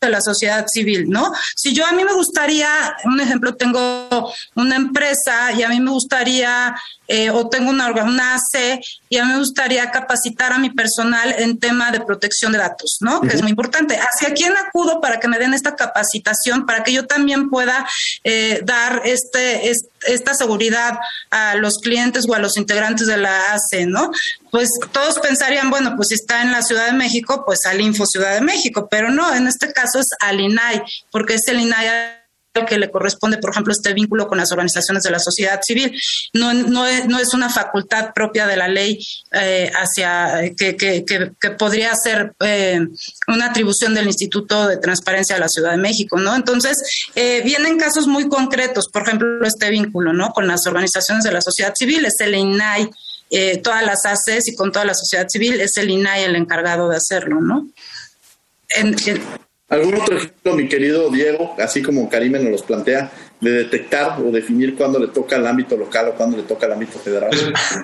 de la sociedad civil, ¿no? Si yo a mí me gustaría, un ejemplo, tengo una empresa y a mí me gustaría, eh, o tengo una, una AC y a mí me gustaría capacitar a mi personal en tema de protección de datos, ¿no? Que es muy importante. ¿Hacia quién acudo para que me den esta capacitación, para que yo también pueda eh, dar este, esta seguridad a los clientes o a los integrantes de la AC, ¿no? Pues todos pensarían, bueno, pues si está en la Ciudad de México, pues al Info Ciudad de México, pero no, en este caso es al INAI, porque es el INAI que le corresponde, por ejemplo, este vínculo con las organizaciones de la sociedad civil. No, no, es, no es una facultad propia de la ley eh, hacia que, que, que, podría ser eh, una atribución del Instituto de Transparencia de la Ciudad de México, ¿no? Entonces, eh, vienen casos muy concretos, por ejemplo, este vínculo, ¿no? Con las organizaciones de la sociedad civil, es el INAI. Eh, todas las ACES y con toda la sociedad civil, es el INAI el encargado de hacerlo, ¿no? En, ¿Algún otro ejemplo, mi querido Diego, así como Karime nos los plantea, de detectar o definir cuándo le toca al ámbito local o cuándo le toca al ámbito federal?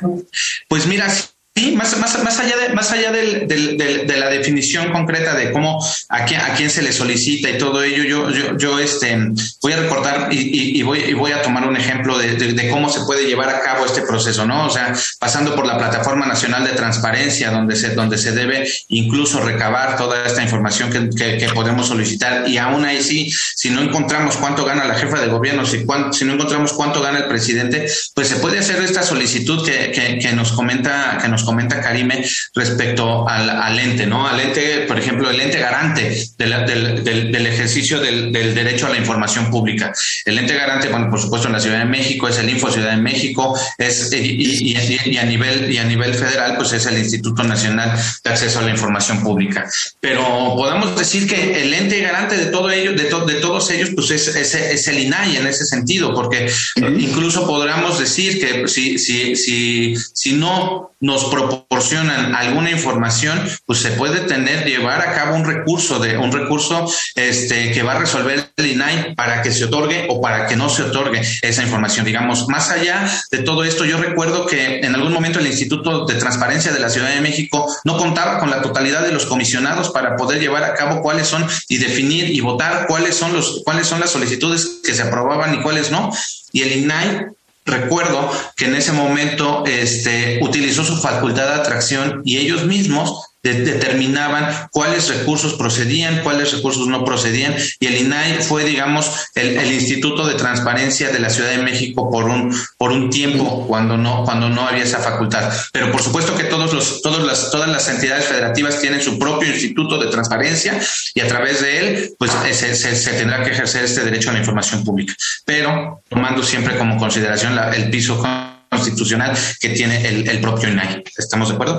Pues, pues mira, Sí, más, más, más allá, de, más allá del, del, de la definición concreta de cómo a quién, a quién se le solicita y todo ello, yo, yo, yo este, voy a recordar y, voy, y voy a tomar un ejemplo de, cómo se puede llevar a cabo este proceso, ¿no? O sea, pasando por la Plataforma Nacional de Transparencia, donde se, donde se debe incluso recabar toda esta información que, que, que podemos solicitar y aún ahí sí, si no encontramos cuánto gana la jefa de gobierno, si, cuánto, si no encontramos cuánto gana el presidente, pues se puede hacer esta solicitud que, que nos comenta, que nos comenta Karime respecto al, ente, ¿no? Al ente, por ejemplo, el ente garante del, ejercicio del, derecho a la información pública. El ente garante, bueno, por supuesto, en la Ciudad de México es el Info Ciudad de México, es, y, a nivel, y a nivel federal, pues es el Instituto Nacional de Acceso a la Información Pública. Pero podemos decir que el ente garante de todo ello, de, de todos ellos, pues es, es, el INAI en ese sentido, porque incluso podríamos decir que si, si, si, si no nos proporcionan alguna información, pues se puede tener, llevar a cabo un recurso de un recurso este que va a resolver el INAI para que se otorgue o para que no se otorgue esa información. Digamos, más allá de todo esto, yo recuerdo que en algún momento el Instituto de Transparencia de la Ciudad de México no contaba con la totalidad de los comisionados para poder llevar a cabo cuáles son y definir y votar cuáles son los cuáles son las solicitudes que se aprobaban y cuáles no. Y el INAI recuerdo que en ese momento este, utilizó su facultad de atracción y ellos mismos determinaban cuáles recursos procedían, cuáles recursos no procedían, y el INAI fue, digamos, el, Instituto de Transparencia de la Ciudad de México por un, por un tiempo cuando no, cuando no había esa facultad. Pero por supuesto que todos los, todos las, todas las entidades federativas tienen su propio Instituto de Transparencia y a través de él, pues se, se, tendrá que ejercer este derecho a la información pública. Pero tomando siempre como consideración el piso constitucional que tiene el, el propio INAI. ¿Estamos de acuerdo?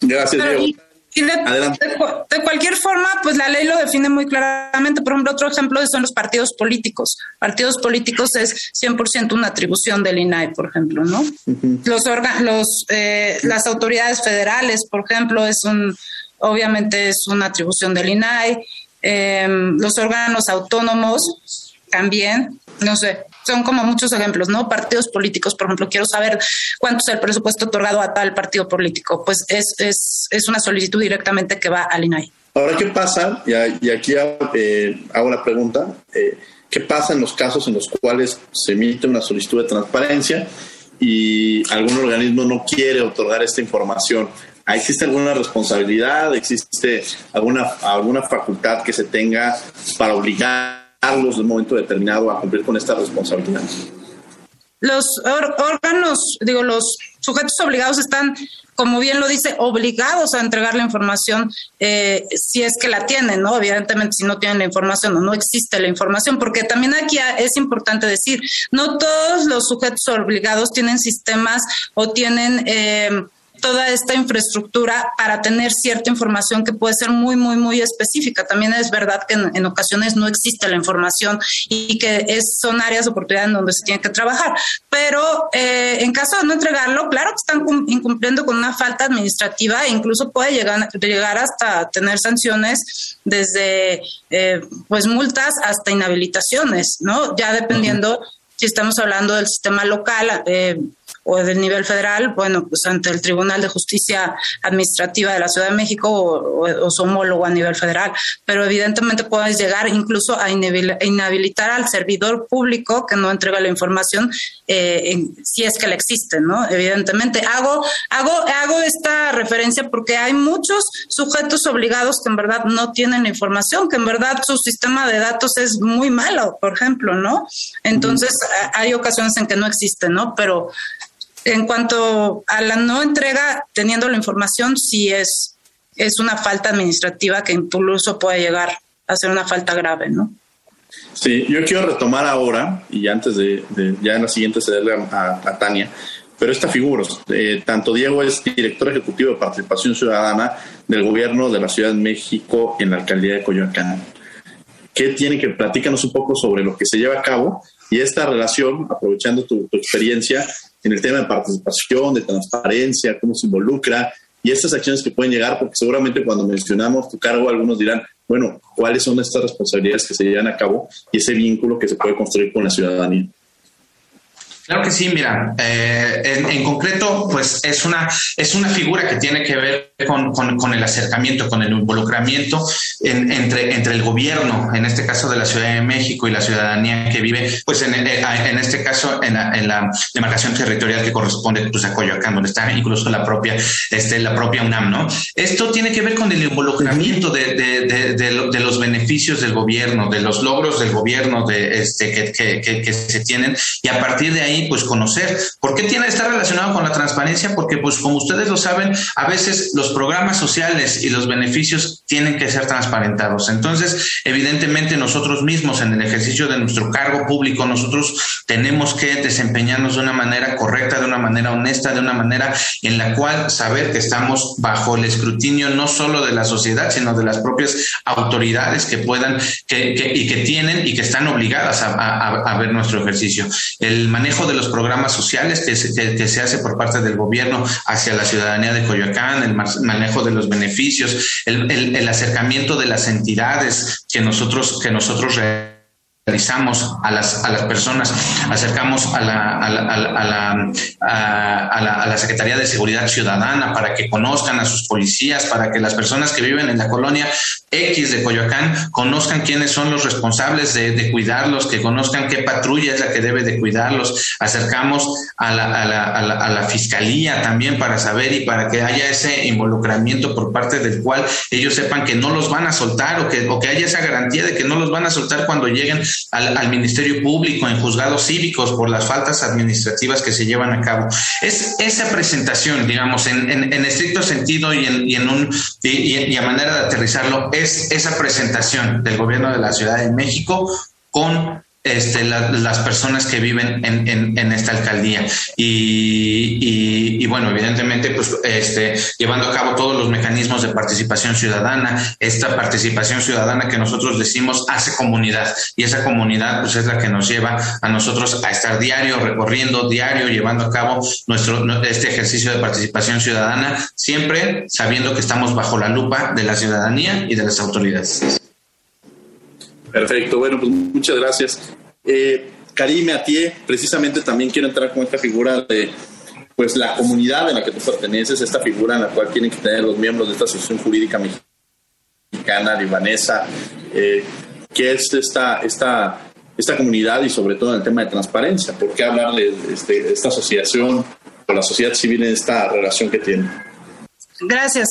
Gracias, Diego. Y de, cualquier forma, pues la ley lo define muy claramente. Por ejemplo, otro ejemplo son los partidos políticos. Partidos políticos es 100% una atribución del INAI, por ejemplo, ¿no? Los los eh, las autoridades federales, por ejemplo, es un obviamente es una atribución del INAI. Em, los órganos autónomos también, no sé, son como muchos ejemplos, ¿no? Partidos políticos, por ejemplo, quiero saber cuánto es el presupuesto otorgado a tal partido político. Pues es, es, es una solicitud directamente que va al INAI. Ahora, ¿qué pasa? Y, aquí eh, hago la pregunta. Eh, ¿Qué pasa en los casos en los cuales se emite una solicitud de transparencia y algún organismo no quiere otorgar esta información? ¿Existe alguna responsabilidad? ¿Existe alguna, alguna facultad que se tenga para obligar de un momento determinado a cumplir con esta responsabilidad. Los órganos, digo, los sujetos obligados están, como bien lo dice, obligados a entregar la información eh, si es que la tienen, ¿no? Evidentemente, si no tienen la información o no existe la información, porque también aquí es importante decir, no todos los sujetos obligados tienen sistemas o tienen... Eh, toda esta infraestructura para tener cierta información que puede ser muy, muy, muy específica. También es verdad que en, ocasiones no existe la información y que es, son áreas de oportunidad en donde se tiene que trabajar. Pero eh, en caso de no entregarlo, claro que están incumpliendo con una falta administrativa e incluso puede llegar, llegar hasta tener sanciones desde eh, pues multas hasta inhabilitaciones, ¿no? Ya dependiendo si estamos hablando del sistema local. Eh, o del nivel federal, bueno, pues ante el Tribunal de Justicia Administrativa de la Ciudad de México o, su homólogo a nivel federal. Pero evidentemente puedes llegar incluso a inhabilitar al servidor público que no entrega la información eh, si es que le existe, ¿no? Evidentemente. Hago, hago, hago esta referencia porque hay muchos sujetos obligados que en verdad no tienen la información, que en verdad su sistema de datos es muy malo, por ejemplo, ¿no? Entonces, hay ocasiones en que no existe, ¿no? Pero en cuanto a la no entrega, teniendo la información, sí es, es una falta administrativa que incluso puede llegar a ser una falta grave, ¿no? Sí, yo quiero retomar ahora, y antes de, ya en la siguiente cederle a, a, Tania, pero esta figura, eh, tanto Diego es director ejecutivo de participación ciudadana del gobierno de la Ciudad de México en la alcaldía de Coyoacán. ¿Qué tiene que platícanos un poco sobre lo que se lleva a cabo y esta relación, aprovechando tu, experiencia en el tema de participación, de transparencia, cómo se involucra y estas acciones que pueden llegar, porque seguramente cuando mencionamos tu cargo, algunos dirán, bueno, ¿cuáles son estas responsabilidades que se llevan a cabo y ese vínculo que se puede construir con la ciudadanía? Claro que sí, mira, eh, en, concreto, pues es una, es una figura que tiene que ver con, con, el acercamiento, con el involucramiento entre, entre el gobierno, en este caso de la Ciudad de México y la ciudadanía que vive, pues en, eh, en este caso en la, en la, demarcación territorial que corresponde pues, a Coyoacán, donde está incluso la propia, este, la propia UNAM, ¿no? Esto tiene que ver con el involucramiento de, de, de, los beneficios del gobierno, de los logros del gobierno de, este, que, que, que se tienen y a partir de ahí pues conocer. ¿Por qué tiene que estar relacionado con la transparencia? Porque pues como ustedes lo saben, a veces los programas sociales y los beneficios tienen que ser transparentados. Entonces, evidentemente nosotros mismos en el ejercicio de nuestro cargo público, nosotros tenemos que desempeñarnos de una manera correcta, de una manera honesta, de una manera en la cual saber que estamos bajo el escrutinio no solo de la sociedad, sino de las propias autoridades que puedan que, y que tienen y que están obligadas a ver nuestro ejercicio. El manejo de los programas sociales que se, hace por parte del gobierno hacia la ciudadanía de Coyoacán, el manejo de los beneficios, el, acercamiento de las entidades que nosotros, que nosotros realizamos a las, a las personas, acercamos a la, a, la, a, la, a, la, Secretaría de Seguridad Ciudadana para que conozcan a sus policías, para que las personas que viven en la colonia X de Coyoacán conozcan quiénes son los responsables de, de cuidarlos, que conozcan qué patrulla es la que debe de cuidarlos. Acercamos a la, a, la, a, la, fiscalía también para saber y para que haya ese involucramiento por parte del cual ellos sepan que no los van a soltar o que, o que haya esa garantía de que no los van a soltar cuando lleguen al, Ministerio Público, en juzgados cívicos por las faltas administrativas que se llevan a cabo. Es esa presentación, digamos, en, estricto sentido y en, y en un y, a manera de aterrizarlo, es esa presentación del gobierno de la Ciudad de México con este, las personas que viven en, en, esta alcaldía. Y, y, bueno, evidentemente, pues este, llevando a cabo todos los mecanismos de participación ciudadana, esta participación ciudadana que nosotros decimos hace comunidad y esa comunidad pues es la que nos lleva a nosotros a estar diario, recorriendo diario, llevando a cabo nuestro, este ejercicio de participación ciudadana, siempre sabiendo que estamos bajo la lupa de la ciudadanía y de las autoridades. Perfecto, bueno, pues muchas gracias. Eh, Karime Atié, precisamente también quiero entrar con esta figura de pues la comunidad en la que tú perteneces, esta figura en la cual tienen que tener los miembros de esta asociación jurídica mexicana, libanesa, eh, que es esta, esta, esta comunidad y sobre todo en el tema de transparencia. ¿Por qué hablar de este, esta asociación o la sociedad civil en esta relación que tiene? Gracias.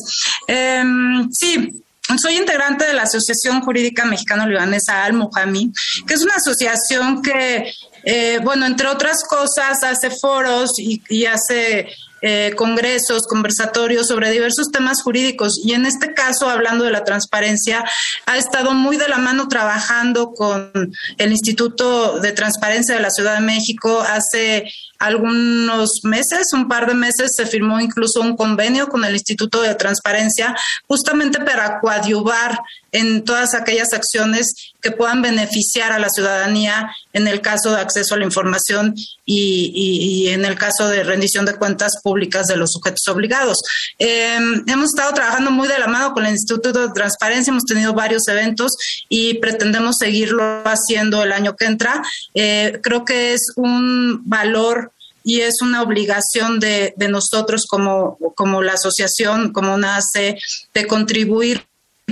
Em, sí, soy integrante de la Asociación Jurídica Mexicano-Libanesa Al-Muhami, que es una asociación que, eh, bueno, entre otras cosas, hace foros y, hace eh, congresos, conversatorios sobre diversos temas jurídicos. Y en este caso, hablando de la transparencia, ha estado muy de la mano trabajando con el Instituto de Transparencia de la Ciudad de México. Hace algunos meses, un par de meses, se firmó incluso un convenio con el Instituto de Transparencia justamente para coadyuvar en todas aquellas acciones que puedan beneficiar a la ciudadanía en el caso de acceso a la información y, en el caso de rendición de cuentas públicas de los sujetos obligados. Em, hemos estado trabajando muy de la mano con el Instituto de Transparencia, hemos tenido varios eventos y pretendemos seguirlo haciendo el año que entra. Eh, creo que es un valor y es una obligación de, nosotros como, como la asociación, como nace, de contribuir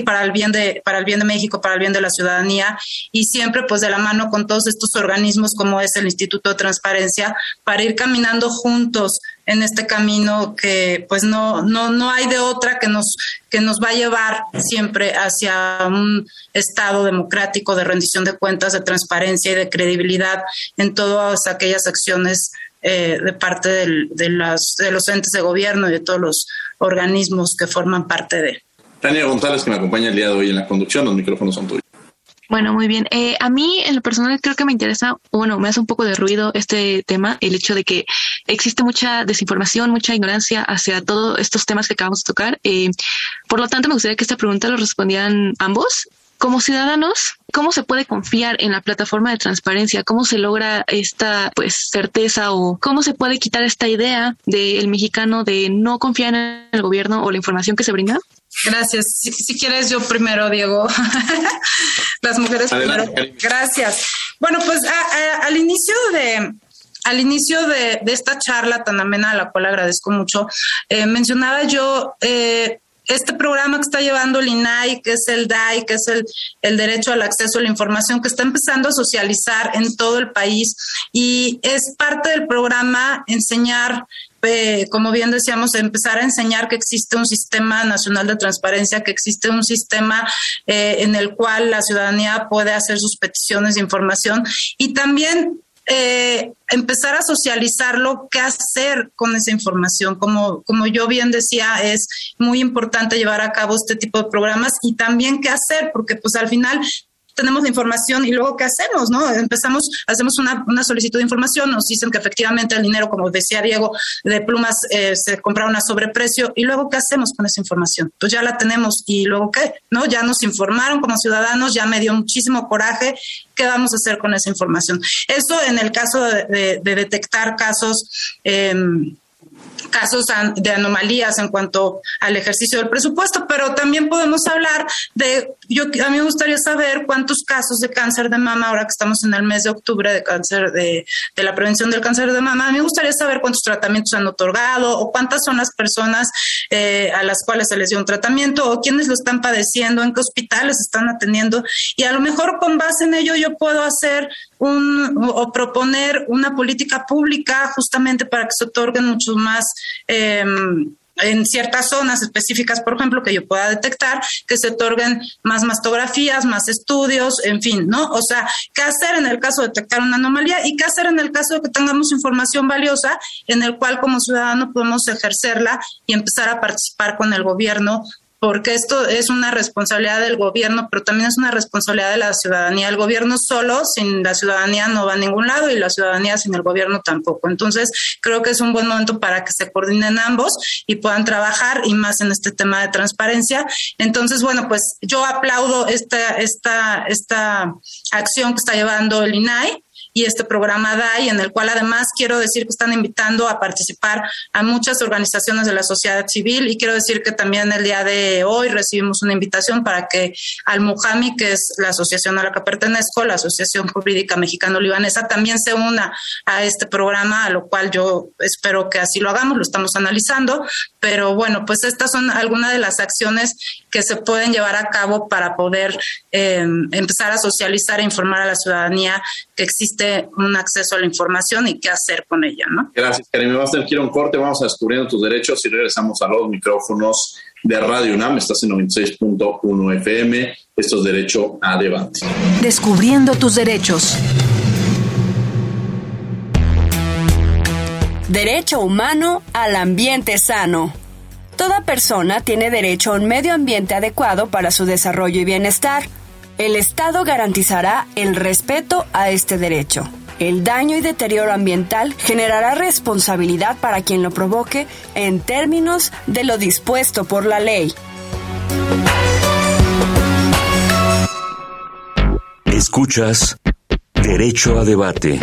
para el bien de para el bien de México, para el bien de la ciudadanía y siempre pues de la mano con todos estos organismos como es el Instituto de Transparencia para ir caminando juntos en este camino que pues no no no hay de otra que nos que nos va a llevar siempre hacia un estado democrático de rendición de cuentas, de transparencia y de credibilidad en todas aquellas acciones eh, de parte de, las, de los entes de gobierno y de todos los organismos que forman parte de. Tania González, que me acompaña el día de hoy en la conducción, los micrófonos son tuyos. Bueno, muy bien. Eh, a mí, en lo personal, creo que me interesa, bueno, me hace un poco de ruido este tema, el hecho de que existe mucha desinformación, mucha ignorancia hacia todos estos temas que acabamos de tocar. Eh, por lo tanto, me gustaría que esta pregunta lo respondieran ambos. Como ciudadanos, ¿cómo se puede confiar en la plataforma de transparencia? ¿Cómo se logra esta pues certeza o cómo se puede quitar esta idea del mexicano de no confiar en el gobierno o la información que se brinda? Gracias. Si, quieres, yo primero, Diego. Las mujeres primero. Gracias. Bueno, pues al inicio de, al inicio de, esta charla tan amena, a la cual agradezco mucho, eh, mencionaba yo eh, este programa que está llevando el INAI, que es el DAI, que es el, el, derecho al acceso a la información, que está empezando a socializar en todo el país y es parte del programa enseñar. Eh, como bien decíamos, empezar a enseñar que existe un sistema nacional de transparencia, que existe un sistema eh, en el cual la ciudadanía puede hacer sus peticiones de información y también eh, empezar a socializarlo, qué hacer con esa información. Como, como yo bien decía, es muy importante llevar a cabo este tipo de programas y también qué hacer, porque pues al final tenemos la información y luego qué hacemos, ¿no? Empezamos, hacemos una, una, solicitud de información, nos dicen que efectivamente el dinero, como decía Diego, de plumas eh, se compraron a sobreprecio y luego qué hacemos con esa información. Pues ya la tenemos y luego qué, ¿no? Ya nos informaron como ciudadanos, ya me dio muchísimo coraje. ¿Qué vamos a hacer con esa información? Eso en el caso de, de, detectar casos. Eh, casos de anomalías en cuanto al ejercicio del presupuesto, pero también podemos hablar de, yo a mí me gustaría saber cuántos casos de cáncer de mama, ahora que estamos en el mes de octubre de cáncer de, de la prevención del cáncer de mama, a mí me gustaría saber cuántos tratamientos han otorgado o cuántas son las personas eh, a las cuales se les dio un tratamiento o quiénes lo están padeciendo, en qué hospitales están atendiendo y a lo mejor con base en ello yo puedo hacer un o proponer una política pública justamente para que se otorguen muchos más em, en ciertas zonas específicas, por ejemplo, que yo pueda detectar, que se otorguen más mastografías, más estudios, en fin, ¿no? O sea, ¿qué hacer en el caso de detectar una anomalía y qué hacer en el caso de que tengamos información valiosa en el cual como ciudadano podemos ejercerla y empezar a participar con el gobierno porque esto es una responsabilidad del gobierno, pero también es una responsabilidad de la ciudadanía. El gobierno solo, sin la ciudadanía, no va a ningún lado y la ciudadanía sin el gobierno tampoco. Entonces, creo que es un buen momento para que se coordinen ambos y puedan trabajar y más en este tema de transparencia. Entonces, bueno, pues yo aplaudo esta, esta, esta acción que está llevando el INAI y este programa DAI, en el cual además quiero decir que están invitando a participar a muchas organizaciones de la sociedad civil y quiero decir que también el día de hoy recibimos una invitación para que Al Mujami, que es la asociación a la que pertenezco, la Asociación Jurídica Mexicano-Libanesa, también se una a este programa, a lo cual yo espero que así lo hagamos, lo estamos analizando, pero bueno, pues estas son algunas de las acciones que se pueden llevar a cabo para poder eh, empezar a socializar e informar a la ciudadanía que existe un acceso a la información y qué hacer con ella, ¿no? Gracias, Karim. Vamos a tener que ir a un corte, vamos a descubriendo tus derechos y regresamos a los micrófonos de Radio UNAM. Estás en 96.1 FM. Esto es Derecho a Debate. Descubriendo tus derechos. Derecho humano al ambiente sano. Toda persona tiene derecho a un medio ambiente adecuado para su desarrollo y bienestar. El Estado garantizará el respeto a este derecho. El daño y deterioro ambiental generará responsabilidad para quien lo provoque en términos de lo dispuesto por la ley. Escuchas Derecho a Debate.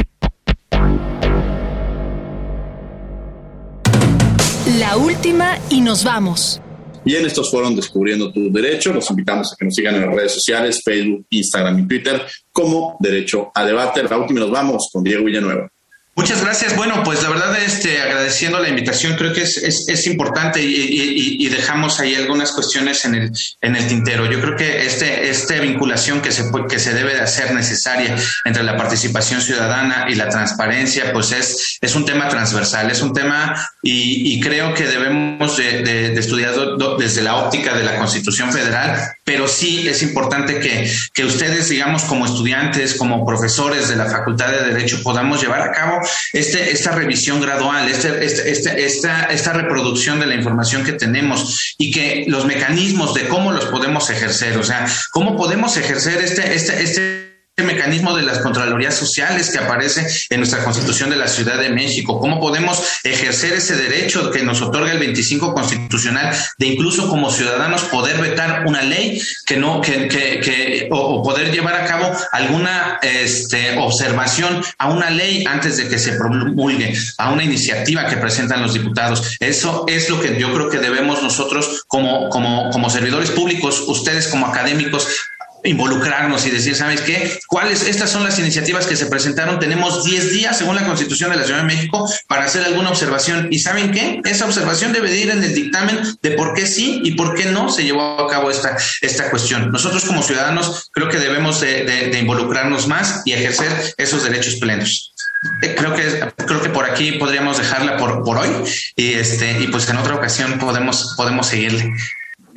La última y nos vamos. Bien, estos fueron Descubriendo tu Derecho. Los invitamos a que nos sigan en las redes sociales, Facebook, Instagram y Twitter como Derecho a Debate. La última y nos vamos con Diego Villanueva. Muchas gracias. Bueno, pues la verdad, este, agradeciendo la invitación, creo que es, es, importante y, dejamos ahí algunas cuestiones en el, en el tintero. Yo creo que este, esta vinculación que se, que se debe de hacer necesaria entre la participación ciudadana y la transparencia, pues es, es un tema transversal, es un tema y, creo que debemos de, de, estudiarlo desde la óptica de la Constitución Federal, pero sí es importante que, que ustedes, digamos, como estudiantes, como profesores de la Facultad de Derecho, podamos llevar a cabo este, esta revisión gradual, este, este, este, esta, esta reproducción de la información que tenemos y que los mecanismos de cómo los podemos ejercer, o sea, cómo podemos ejercer este, este, este mecanismo de las Contralorías Sociales que aparece en nuestra Constitución de la Ciudad de México, cómo podemos ejercer ese derecho que nos otorga el 25 constitucional de incluso como ciudadanos poder vetar una ley que no, que, que, que o, poder llevar a cabo alguna este, observación a una ley antes de que se promulgue, a una iniciativa que presentan los diputados. Eso es lo que yo creo que debemos nosotros como, como, como servidores públicos, ustedes como académicos, involucrarnos y decir, ¿sabes qué? ¿Cuáles? Estas son las iniciativas que se presentaron. Tenemos 10 días, según la Constitución de la Ciudad de México, para hacer alguna observación. ¿Y saben qué? Esa observación debe ir en el dictamen de por qué sí y por qué no se llevó a cabo esta, esta cuestión. Nosotros como ciudadanos creo que debemos de, involucrarnos más y ejercer esos derechos plenos. Eh, creo que creo que por aquí podríamos dejarla por, por hoy y este y pues en otra ocasión podemos podemos seguirle.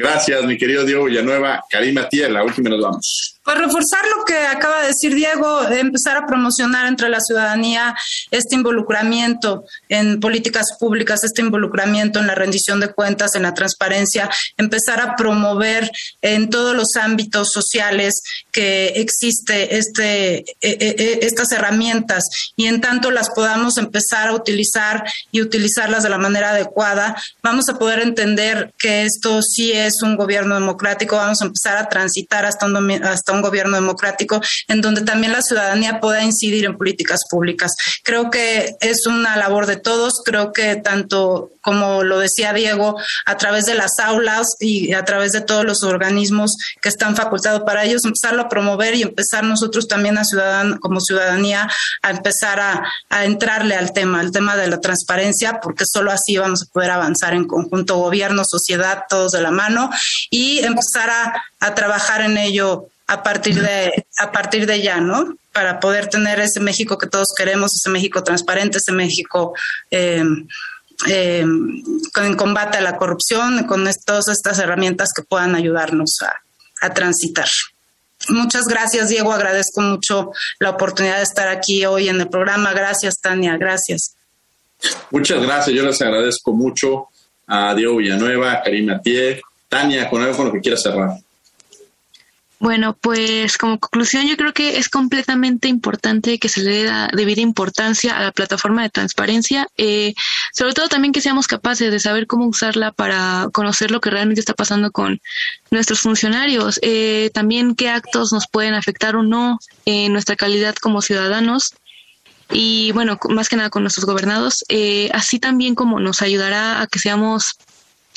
Gracias, mi querido Diego Villanueva. Karima Tía, la última nos vamos. Pues reforzar lo que acaba de decir Diego, empezar a promocionar entre la ciudadanía este involucramiento en políticas públicas, este involucramiento en la rendición de cuentas, en la transparencia, empezar a promover en todos los ámbitos sociales que existe este, e, e, e, estas herramientas y en tanto las podamos empezar a utilizar y utilizarlas de la manera adecuada, vamos a poder entender que esto sí es un gobierno democrático, vamos a empezar a transitar hasta un, hasta un gobierno democrático en donde también la ciudadanía pueda incidir en políticas públicas. Creo que es una labor de todos, creo que tanto como lo decía Diego, a través de las aulas y a través de todos los organismos que están facultados para ellos, empezarlo a promover y empezar nosotros también ciudadan, como ciudadanía a empezar a, entrarle al tema, al tema de la transparencia, porque solo así vamos a poder avanzar en conjunto, gobierno, sociedad, todos de la mano, y empezar a trabajar en ello a partir de, a partir de ya, ¿no? Para poder tener ese México que todos queremos, ese México transparente, ese México eh, eh, con combate a la corrupción, con todas estas herramientas que puedan ayudarnos a, a transitar. Muchas gracias, Diego. Agradezco mucho la oportunidad de estar aquí hoy en el programa. Gracias, Tania. Gracias. Muchas gracias. Yo les agradezco mucho a Diego Villanueva, a Karina Pie. Tania, con algo con que quieras cerrar. Bueno, pues como conclusión yo creo que es completamente importante que se le dé debida importancia a la plataforma de transparencia, eh, sobre todo también que seamos capaces de saber cómo usarla para conocer lo que realmente está pasando con nuestros funcionarios, eh, también qué actos nos pueden afectar o no en nuestra calidad como ciudadanos y bueno, más que nada con nuestros gobernados, eh, así también como nos ayudará a que seamos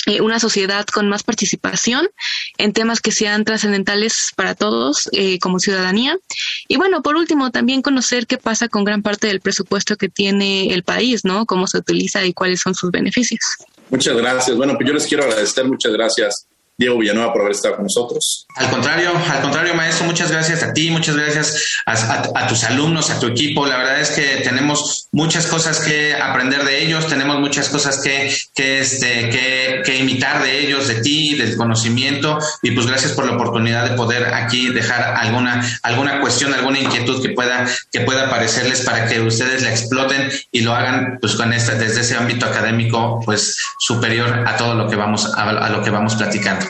eh, una sociedad con más participación en temas que sean trascendentales para todos eh, como ciudadanía. Y bueno, por último, también conocer qué pasa con gran parte del presupuesto que tiene el país, ¿no? Cómo se utiliza y cuáles son sus beneficios. Muchas gracias. Bueno, pues yo les quiero agradecer, muchas gracias Diego Villanueva por haber estado con nosotros. Al contrario, al contrario, maestro, muchas gracias a ti, muchas gracias a, tus alumnos, a tu equipo. La verdad es que tenemos muchas cosas que aprender de ellos, tenemos muchas cosas que, que, este, que, imitar de ellos, de ti, del conocimiento. Y pues gracias por la oportunidad de poder aquí dejar alguna, alguna cuestión, alguna inquietud que pueda, que pueda aparecerles para que ustedes la exploten y lo hagan pues con esta, desde ese ámbito académico pues superior a todo lo que vamos, a, a lo que vamos platicando.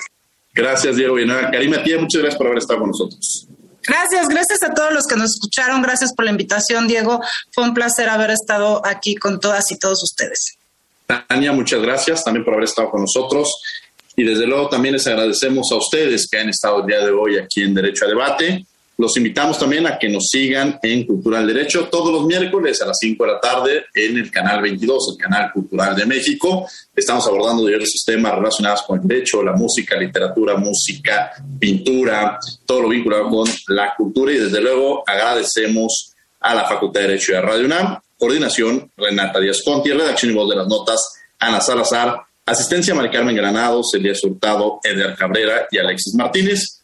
Gracias, Diego Villanueva. Karima Tía, muchas gracias por haber estado con nosotros. Gracias, gracias a todos los que nos escucharon. Gracias por la invitación, Diego. Fue un placer haber estado aquí con todas y todos ustedes. Tania, muchas gracias también por haber estado con nosotros. Y desde luego también les agradecemos a ustedes que han estado el día de hoy aquí en Derecho a Debate. Los invitamos también a que nos sigan en Cultural Derecho todos los miércoles a las 5 de la tarde en el canal 22, el canal Cultural de México. Estamos abordando diversos temas relacionados con el derecho, la música, literatura, música, pintura, todo lo vinculado con la cultura y desde luego agradecemos a la Facultad de Derecho y a Radio UNAM Coordinación, Renata Díaz Conti. Redacción y voz de las notas, Ana Salazar. Asistencia, Mari Carmen Granados, Elías Hurtado, Eder Cabrera y Alexis Martínez.